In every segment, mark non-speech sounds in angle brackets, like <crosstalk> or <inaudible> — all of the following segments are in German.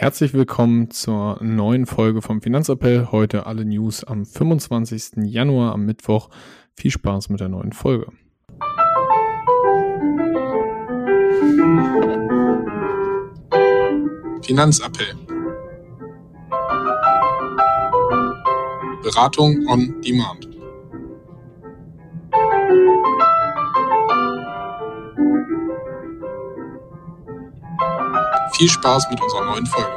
Herzlich willkommen zur neuen Folge vom Finanzappell. Heute alle News am 25. Januar am Mittwoch. Viel Spaß mit der neuen Folge. Finanzappell. Beratung on Demand. Viel Spaß mit unserer neuen Folge.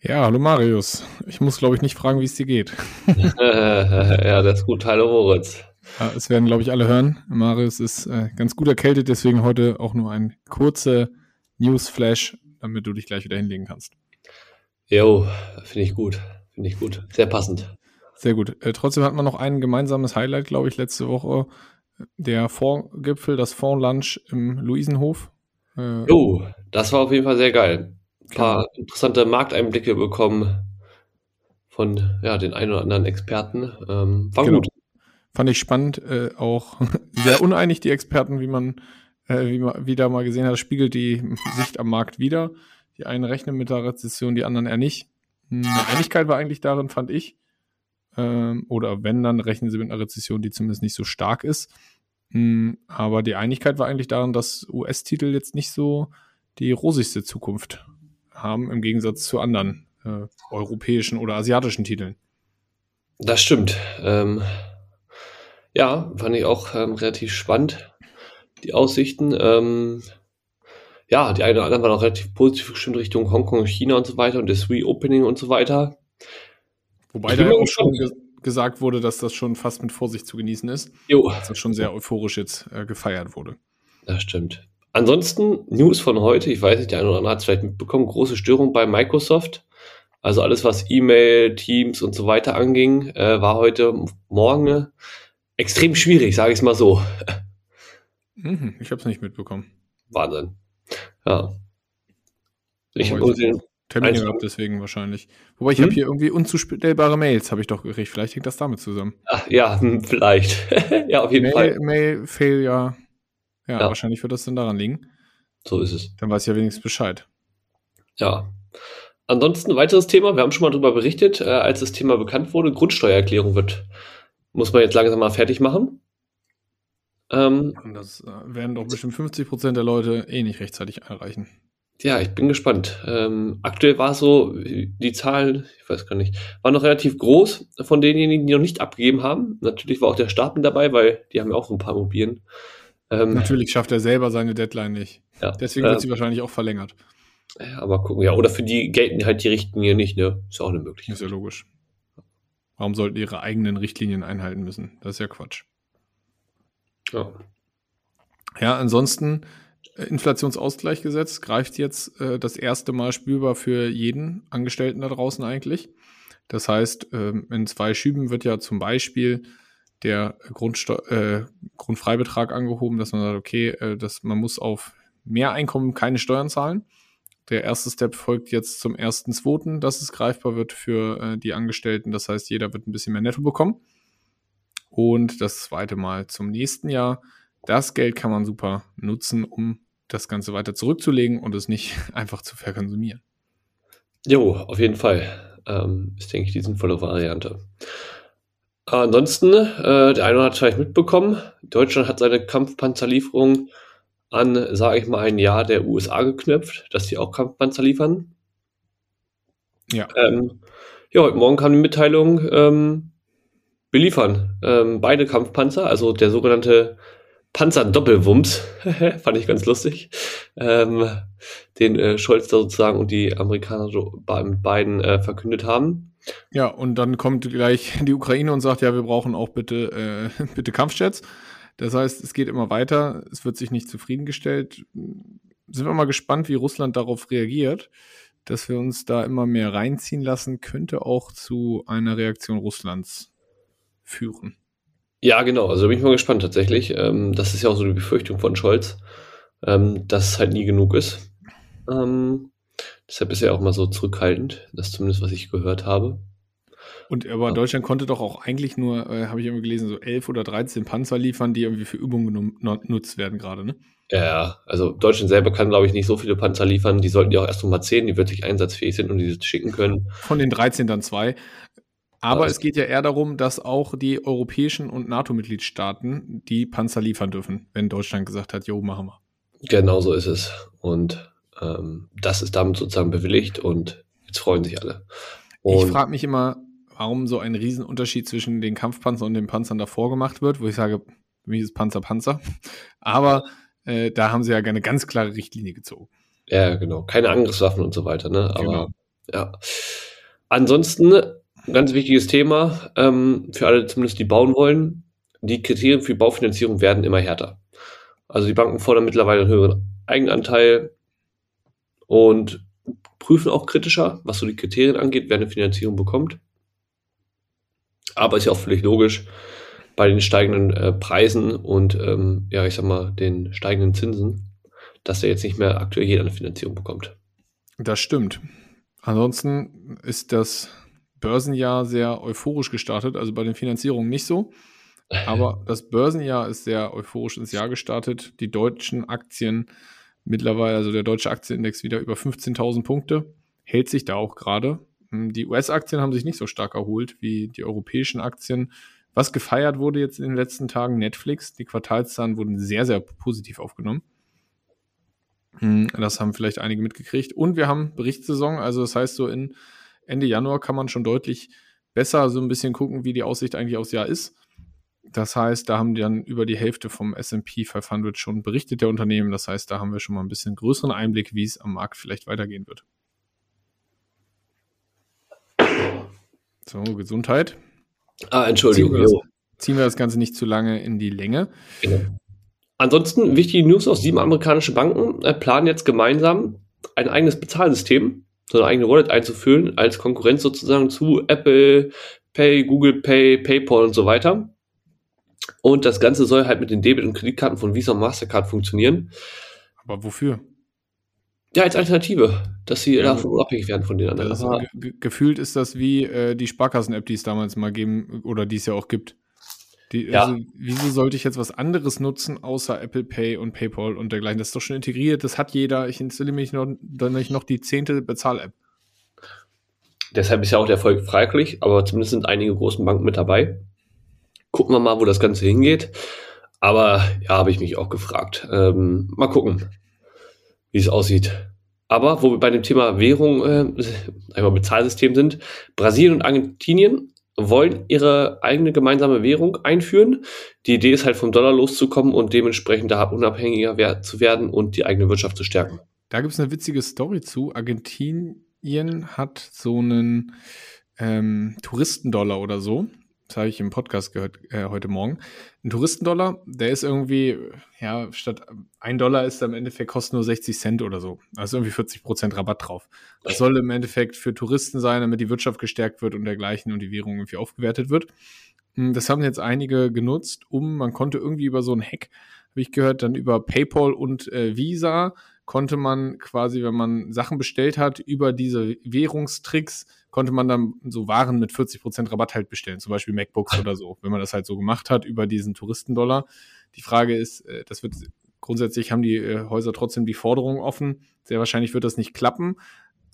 Ja, hallo Marius. Ich muss, glaube ich, nicht fragen, wie es dir geht. <laughs> ja, das ist gut. Hallo Moritz. Ja, es werden, glaube ich, alle hören. Marius ist äh, ganz gut erkältet, deswegen heute auch nur ein kurzer Newsflash, damit du dich gleich wieder hinlegen kannst. Jo, finde ich gut. Finde ich gut. Sehr passend. Sehr gut. Äh, trotzdem hat man noch ein gemeinsames Highlight, glaube ich, letzte Woche der Fondsgipfel, das Fondslunch im Luisenhof. Äh, oh, das war auf jeden Fall sehr geil. Ein paar genau. interessante Markteinblicke bekommen von ja, den ein oder anderen Experten. Ähm, war genau. gut. Fand ich spannend, äh, auch <laughs> sehr uneinig die Experten, wie man, äh, wie man wieder mal gesehen hat, spiegelt die Sicht am Markt wieder. Die einen rechnen mit der Rezession, die anderen eher nicht. Eine Einigkeit war eigentlich darin, fand ich. Ähm, oder wenn, dann rechnen sie mit einer Rezession, die zumindest nicht so stark ist. Hm, aber die Einigkeit war eigentlich darin, dass US-Titel jetzt nicht so die rosigste Zukunft haben, im Gegensatz zu anderen äh, europäischen oder asiatischen Titeln. Das stimmt. Ähm, ja, fand ich auch ähm, relativ spannend, die Aussichten. Ähm, ja, die einen oder anderen waren auch relativ positiv gestimmt Richtung Hongkong, China und so weiter und das Reopening und so weiter. Wobei da auch schon gesagt wurde, dass das schon fast mit Vorsicht zu genießen ist. Jo. Dass das schon sehr euphorisch jetzt äh, gefeiert wurde. Das stimmt. Ansonsten News von heute, ich weiß nicht, der eine oder andere hat es vielleicht mitbekommen, große Störung bei Microsoft. Also alles, was E-Mail, Teams und so weiter anging, äh, war heute Morgen extrem schwierig, sage ich es mal so. Mhm, ich habe es nicht mitbekommen. Wahnsinn. Ja. Ich habe Termine also, gehabt, deswegen wahrscheinlich. Wobei ich hm? habe hier irgendwie unzustellbare Mails, habe ich doch gekriegt. Vielleicht hängt das damit zusammen. Ach, ja, hm, <laughs> vielleicht. <laughs> ja, auf jeden Mail, Fall. Mail, Fail, ja. ja. wahrscheinlich wird das dann daran liegen. So ist es. Dann weiß ich ja wenigstens Bescheid. Ja. Ansonsten weiteres Thema, wir haben schon mal darüber berichtet, äh, als das Thema bekannt wurde, Grundsteuererklärung wird, muss man jetzt langsam mal fertig machen. Ähm, das äh, werden doch bestimmt 50 Prozent der Leute eh nicht rechtzeitig einreichen. Ja, ich bin gespannt. Ähm, aktuell war es so, die Zahlen, ich weiß gar nicht, waren noch relativ groß von denjenigen, die noch nicht abgegeben haben. Natürlich war auch der Staat mit dabei, weil die haben ja auch so ein paar Immobilien. Ähm, Natürlich schafft er selber seine Deadline nicht. Ja, Deswegen wird äh, sie wahrscheinlich auch verlängert. Ja, aber gucken. Ja, oder für die gelten halt die Richtlinien nicht, ne? Ist ja auch eine Möglichkeit. Ist ja logisch. Warum sollten ihre eigenen Richtlinien einhalten müssen? Das ist ja Quatsch. Ja. Ja, ansonsten Inflationsausgleichgesetz greift jetzt äh, das erste Mal spürbar für jeden Angestellten da draußen eigentlich. Das heißt, ähm, in zwei Schüben wird ja zum Beispiel der Grundsteu äh, Grundfreibetrag angehoben, dass man sagt, okay, äh, dass man muss auf mehr Einkommen keine Steuern zahlen. Der erste Step folgt jetzt zum ersten zweiten, dass es greifbar wird für äh, die Angestellten. Das heißt, jeder wird ein bisschen mehr Netto bekommen. Und das zweite Mal zum nächsten Jahr. Das Geld kann man super nutzen, um das Ganze weiter zurückzulegen und es nicht <laughs> einfach zu verkonsumieren. Jo, auf jeden Fall. Ähm, ist, denke ich, die sinnvolle Variante. Ansonsten, äh, der eine hat vielleicht mitbekommen, Deutschland hat seine Kampfpanzerlieferung an, sage ich mal, ein Jahr der USA geknüpft, dass sie auch Kampfpanzer liefern. Ja. Ähm, ja, heute Morgen kam die Mitteilung, ähm, wir liefern ähm, beide Kampfpanzer, also der sogenannte Panzer-Doppelwumms, <laughs> fand ich ganz lustig, ähm, den äh, Scholz da sozusagen und die Amerikaner so bei, beiden äh, verkündet haben. Ja, und dann kommt gleich <laughs> die Ukraine und sagt, ja, wir brauchen auch bitte, äh, <laughs> bitte Kampfjets. Das heißt, es geht immer weiter, es wird sich nicht zufriedengestellt. Sind wir mal gespannt, wie Russland darauf reagiert. Dass wir uns da immer mehr reinziehen lassen, könnte auch zu einer Reaktion Russlands führen. Ja, genau. Also bin ich mal gespannt tatsächlich. Ähm, das ist ja auch so die Befürchtung von Scholz, ähm, dass es halt nie genug ist. Ähm, deshalb ist er auch mal so zurückhaltend. Das ist zumindest, was ich gehört habe. Und aber ja. Deutschland konnte doch auch eigentlich nur, äh, habe ich irgendwie gelesen, so elf oder 13 Panzer liefern, die irgendwie für Übungen genutzt werden gerade, ne? Ja, also Deutschland selber kann, glaube ich, nicht so viele Panzer liefern. Die sollten ja auch erst mal 10, die wirklich einsatzfähig sind und die schicken können. Von den 13 dann zwei. Aber es geht ja eher darum, dass auch die europäischen und NATO-Mitgliedstaaten die Panzer liefern dürfen, wenn Deutschland gesagt hat, jo, machen wir. Genau so ist es. Und ähm, das ist damit sozusagen bewilligt und jetzt freuen sich alle. Und ich frage mich immer, warum so ein Riesenunterschied zwischen den Kampfpanzern und den Panzern davor gemacht wird, wo ich sage, für mich ist Panzer Panzer. <laughs> Aber äh, da haben sie ja eine ganz klare Richtlinie gezogen. Ja, genau. Keine Angriffswaffen und so weiter, ne? Aber genau. ja. Ansonsten, ganz wichtiges Thema, ähm, für alle zumindest, die bauen wollen, die Kriterien für Baufinanzierung werden immer härter. Also die Banken fordern mittlerweile einen höheren Eigenanteil und prüfen auch kritischer, was so die Kriterien angeht, wer eine Finanzierung bekommt. Aber ist ja auch völlig logisch, bei den steigenden äh, Preisen und ähm, ja, ich sag mal, den steigenden Zinsen, dass er jetzt nicht mehr aktuell jeder eine Finanzierung bekommt. Das stimmt. Ansonsten ist das Börsenjahr sehr euphorisch gestartet, also bei den Finanzierungen nicht so. Aber <laughs> das Börsenjahr ist sehr euphorisch ins Jahr gestartet. Die deutschen Aktien mittlerweile, also der deutsche Aktienindex wieder über 15.000 Punkte, hält sich da auch gerade. Hm, die US-Aktien haben sich nicht so stark erholt wie die europäischen Aktien. Was gefeiert wurde jetzt in den letzten Tagen, Netflix. Die Quartalszahlen wurden sehr, sehr positiv aufgenommen. Hm, das haben vielleicht einige mitgekriegt. Und wir haben Berichtssaison, also das heißt, so in Ende Januar kann man schon deutlich besser so ein bisschen gucken, wie die Aussicht eigentlich aufs Jahr ist. Das heißt, da haben die dann über die Hälfte vom SP 500 schon berichtet, der Unternehmen. Das heißt, da haben wir schon mal ein bisschen größeren Einblick, wie es am Markt vielleicht weitergehen wird. So, Gesundheit. Ah, Entschuldigung. Ziehen wir, das, ziehen wir das Ganze nicht zu lange in die Länge. Genau. Ansonsten wichtige News aus sieben amerikanische Banken äh, planen jetzt gemeinsam ein eigenes Bezahlsystem, so eine eigene Wallet einzuführen, als Konkurrenz sozusagen zu Apple Pay, Google Pay, PayPal und so weiter. Und das Ganze soll halt mit den Debit- und Kreditkarten von Visa und Mastercard funktionieren. Aber wofür? Ja, als Alternative, dass sie ja, davon unabhängig werden von den anderen. Also, ge gefühlt ist das wie äh, die Sparkassen-App, die es damals mal geben oder die es ja auch gibt. Die, ja. Also, wieso sollte ich jetzt was anderes nutzen, außer Apple Pay und PayPal und dergleichen? Das ist doch schon integriert, das hat jeder. Ich installiere mich noch, dann nicht noch die zehnte Bezahl-App. Deshalb ist ja auch der Erfolg freiwillig, aber zumindest sind einige großen Banken mit dabei. Gucken wir mal, wo das Ganze hingeht. Aber ja, habe ich mich auch gefragt. Ähm, mal gucken wie es aussieht. Aber wo wir bei dem Thema Währung, äh, einmal Bezahlsystem sind, Brasilien und Argentinien wollen ihre eigene gemeinsame Währung einführen. Die Idee ist halt vom Dollar loszukommen und dementsprechend da unabhängiger zu werden und die eigene Wirtschaft zu stärken. Da gibt es eine witzige Story zu. Argentinien hat so einen ähm, Touristendollar oder so das habe ich im Podcast gehört äh, heute Morgen. Ein Touristendollar, der ist irgendwie, ja, statt ein Dollar ist er im Endeffekt kostet nur 60 Cent oder so. Also irgendwie 40 Prozent Rabatt drauf. Das soll im Endeffekt für Touristen sein, damit die Wirtschaft gestärkt wird und dergleichen und die Währung irgendwie aufgewertet wird. Hm, das haben jetzt einige genutzt, um, man konnte irgendwie über so ein Hack, habe ich gehört, dann über PayPal und äh, Visa konnte man quasi, wenn man Sachen bestellt hat, über diese Währungstricks, konnte man dann so Waren mit 40% Rabatt halt bestellen, zum Beispiel MacBooks oder so, wenn man das halt so gemacht hat über diesen Touristendollar. Die Frage ist, äh, das wird grundsätzlich haben die äh, Häuser trotzdem die Forderung offen. Sehr wahrscheinlich wird das nicht klappen,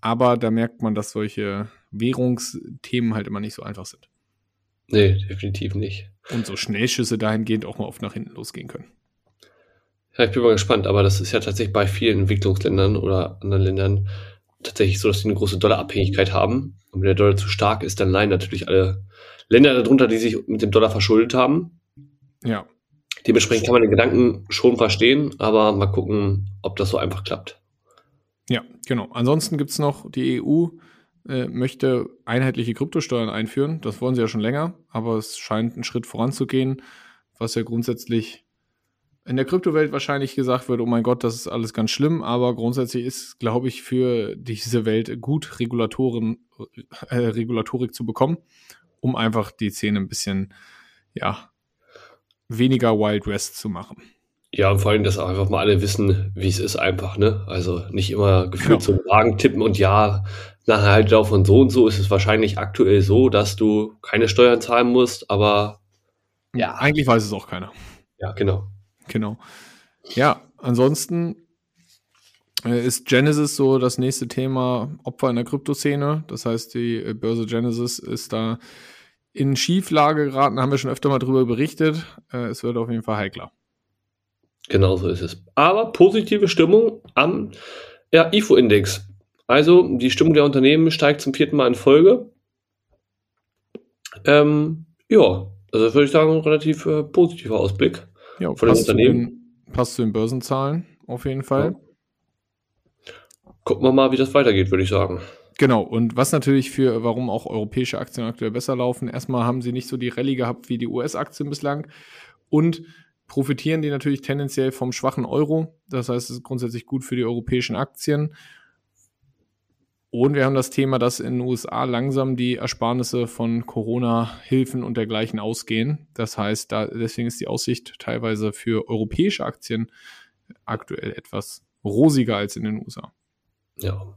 aber da merkt man, dass solche Währungsthemen halt immer nicht so einfach sind. Nee, definitiv nicht. Und so Schnellschüsse dahingehend auch mal oft nach hinten losgehen können. Ja, ich bin mal gespannt, aber das ist ja tatsächlich bei vielen Entwicklungsländern oder anderen Ländern tatsächlich so, dass sie eine große Dollarabhängigkeit haben. Und wenn der Dollar zu stark ist, dann leiden natürlich alle Länder darunter, die sich mit dem Dollar verschuldet haben. Ja. Dementsprechend kann man den Gedanken schon verstehen, aber mal gucken, ob das so einfach klappt. Ja, genau. Ansonsten gibt es noch, die EU äh, möchte einheitliche Kryptosteuern einführen. Das wollen sie ja schon länger, aber es scheint einen Schritt voranzugehen, was ja grundsätzlich in der Kryptowelt wahrscheinlich gesagt wird, oh mein Gott, das ist alles ganz schlimm, aber grundsätzlich ist, glaube ich, für diese Welt gut, Regulatoren, äh, Regulatorik zu bekommen, um einfach die Szene ein bisschen, ja, weniger Wild West zu machen. Ja, und vor allem, dass auch einfach mal alle wissen, wie es ist einfach, ne? Also nicht immer gefühlt genau. so Wagen tippen und ja, nach einer Haltedauer von so und so ist es wahrscheinlich aktuell so, dass du keine Steuern zahlen musst, aber ja. Eigentlich weiß es auch keiner. Ja, genau. Genau. Ja, ansonsten äh, ist Genesis so das nächste Thema Opfer in der Kryptoszene. Das heißt, die äh, Börse Genesis ist da in Schieflage geraten, haben wir schon öfter mal drüber berichtet. Äh, es wird auf jeden Fall heikler. Genau so ist es. Aber positive Stimmung am ja, IFO-Index. Also die Stimmung der Unternehmen steigt zum vierten Mal in Folge. Ähm, ja, also würde ich sagen, ein relativ äh, positiver Ausblick ja, von den Unternehmen. Den, passt zu den Börsenzahlen auf jeden Fall. Ja. Gucken wir mal, wie das weitergeht, würde ich sagen. Genau, und was natürlich für, warum auch europäische Aktien aktuell besser laufen, erstmal haben sie nicht so die Rallye gehabt wie die US-Aktien bislang und profitieren die natürlich tendenziell vom schwachen Euro. Das heißt, es ist grundsätzlich gut für die europäischen Aktien. Und wir haben das Thema, dass in den USA langsam die Ersparnisse von Corona-Hilfen und dergleichen ausgehen. Das heißt, da, deswegen ist die Aussicht teilweise für europäische Aktien aktuell etwas rosiger als in den USA. Ja,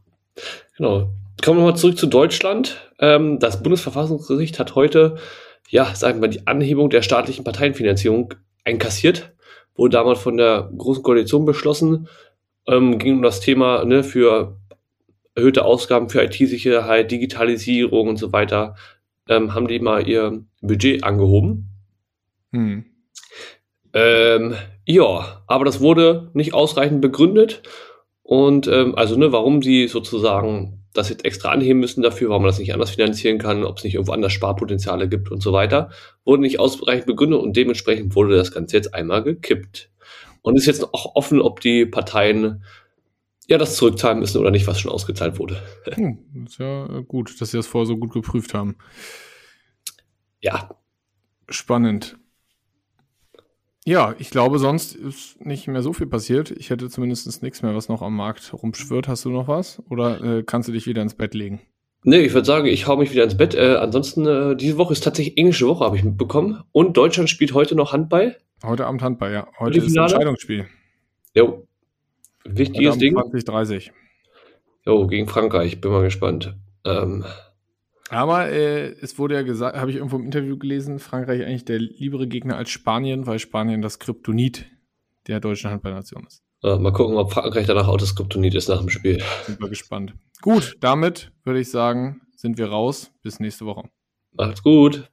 genau. Kommen wir mal zurück zu Deutschland. Ähm, das Bundesverfassungsgericht hat heute, ja, sagen wir mal, die Anhebung der staatlichen Parteienfinanzierung einkassiert. Wurde damals von der Großen Koalition beschlossen. Ähm, ging um das Thema ne, für erhöhte Ausgaben für IT-Sicherheit, Digitalisierung und so weiter, ähm, haben die mal ihr Budget angehoben. Hm. Ähm, ja, aber das wurde nicht ausreichend begründet. Und ähm, also, ne, warum sie sozusagen das jetzt extra anheben müssen dafür, warum man das nicht anders finanzieren kann, ob es nicht irgendwo anders Sparpotenziale gibt und so weiter, wurde nicht ausreichend begründet und dementsprechend wurde das Ganze jetzt einmal gekippt. Und ist jetzt auch offen, ob die Parteien ja das zurückzahlen müssen oder nicht, was schon ausgezahlt wurde. <laughs> Hm, ist ja gut, dass sie das vorher so gut geprüft haben. Ja. Spannend. Ja, ich glaube, sonst ist nicht mehr so viel passiert. Ich hätte zumindest nichts mehr, was noch am Markt rumschwirrt. Hast du noch was? Oder äh, kannst du dich wieder ins Bett legen? Nee, ich würde sagen, ich hau mich wieder ins Bett. Äh, ansonsten, äh, diese Woche ist tatsächlich englische Woche, habe ich mitbekommen. Und Deutschland spielt heute noch Handball. Heute Abend Handball, ja. Heute ist ein Entscheidungsspiel. Jo, Wichtiges Ding. 2030. Jo, gegen Frankreich. Bin mal gespannt. Ähm. Aber äh, es wurde ja gesagt, habe ich irgendwo im Interview gelesen, Frankreich eigentlich der liebere Gegner als Spanien, weil Spanien das Kryptonit der deutschen Handballnation ist. Ja, mal gucken, ob Frankreich danach auch das Kryptonit ist nach dem Spiel. Sind wir gespannt. Gut, damit würde ich sagen, sind wir raus. Bis nächste Woche. Macht's gut.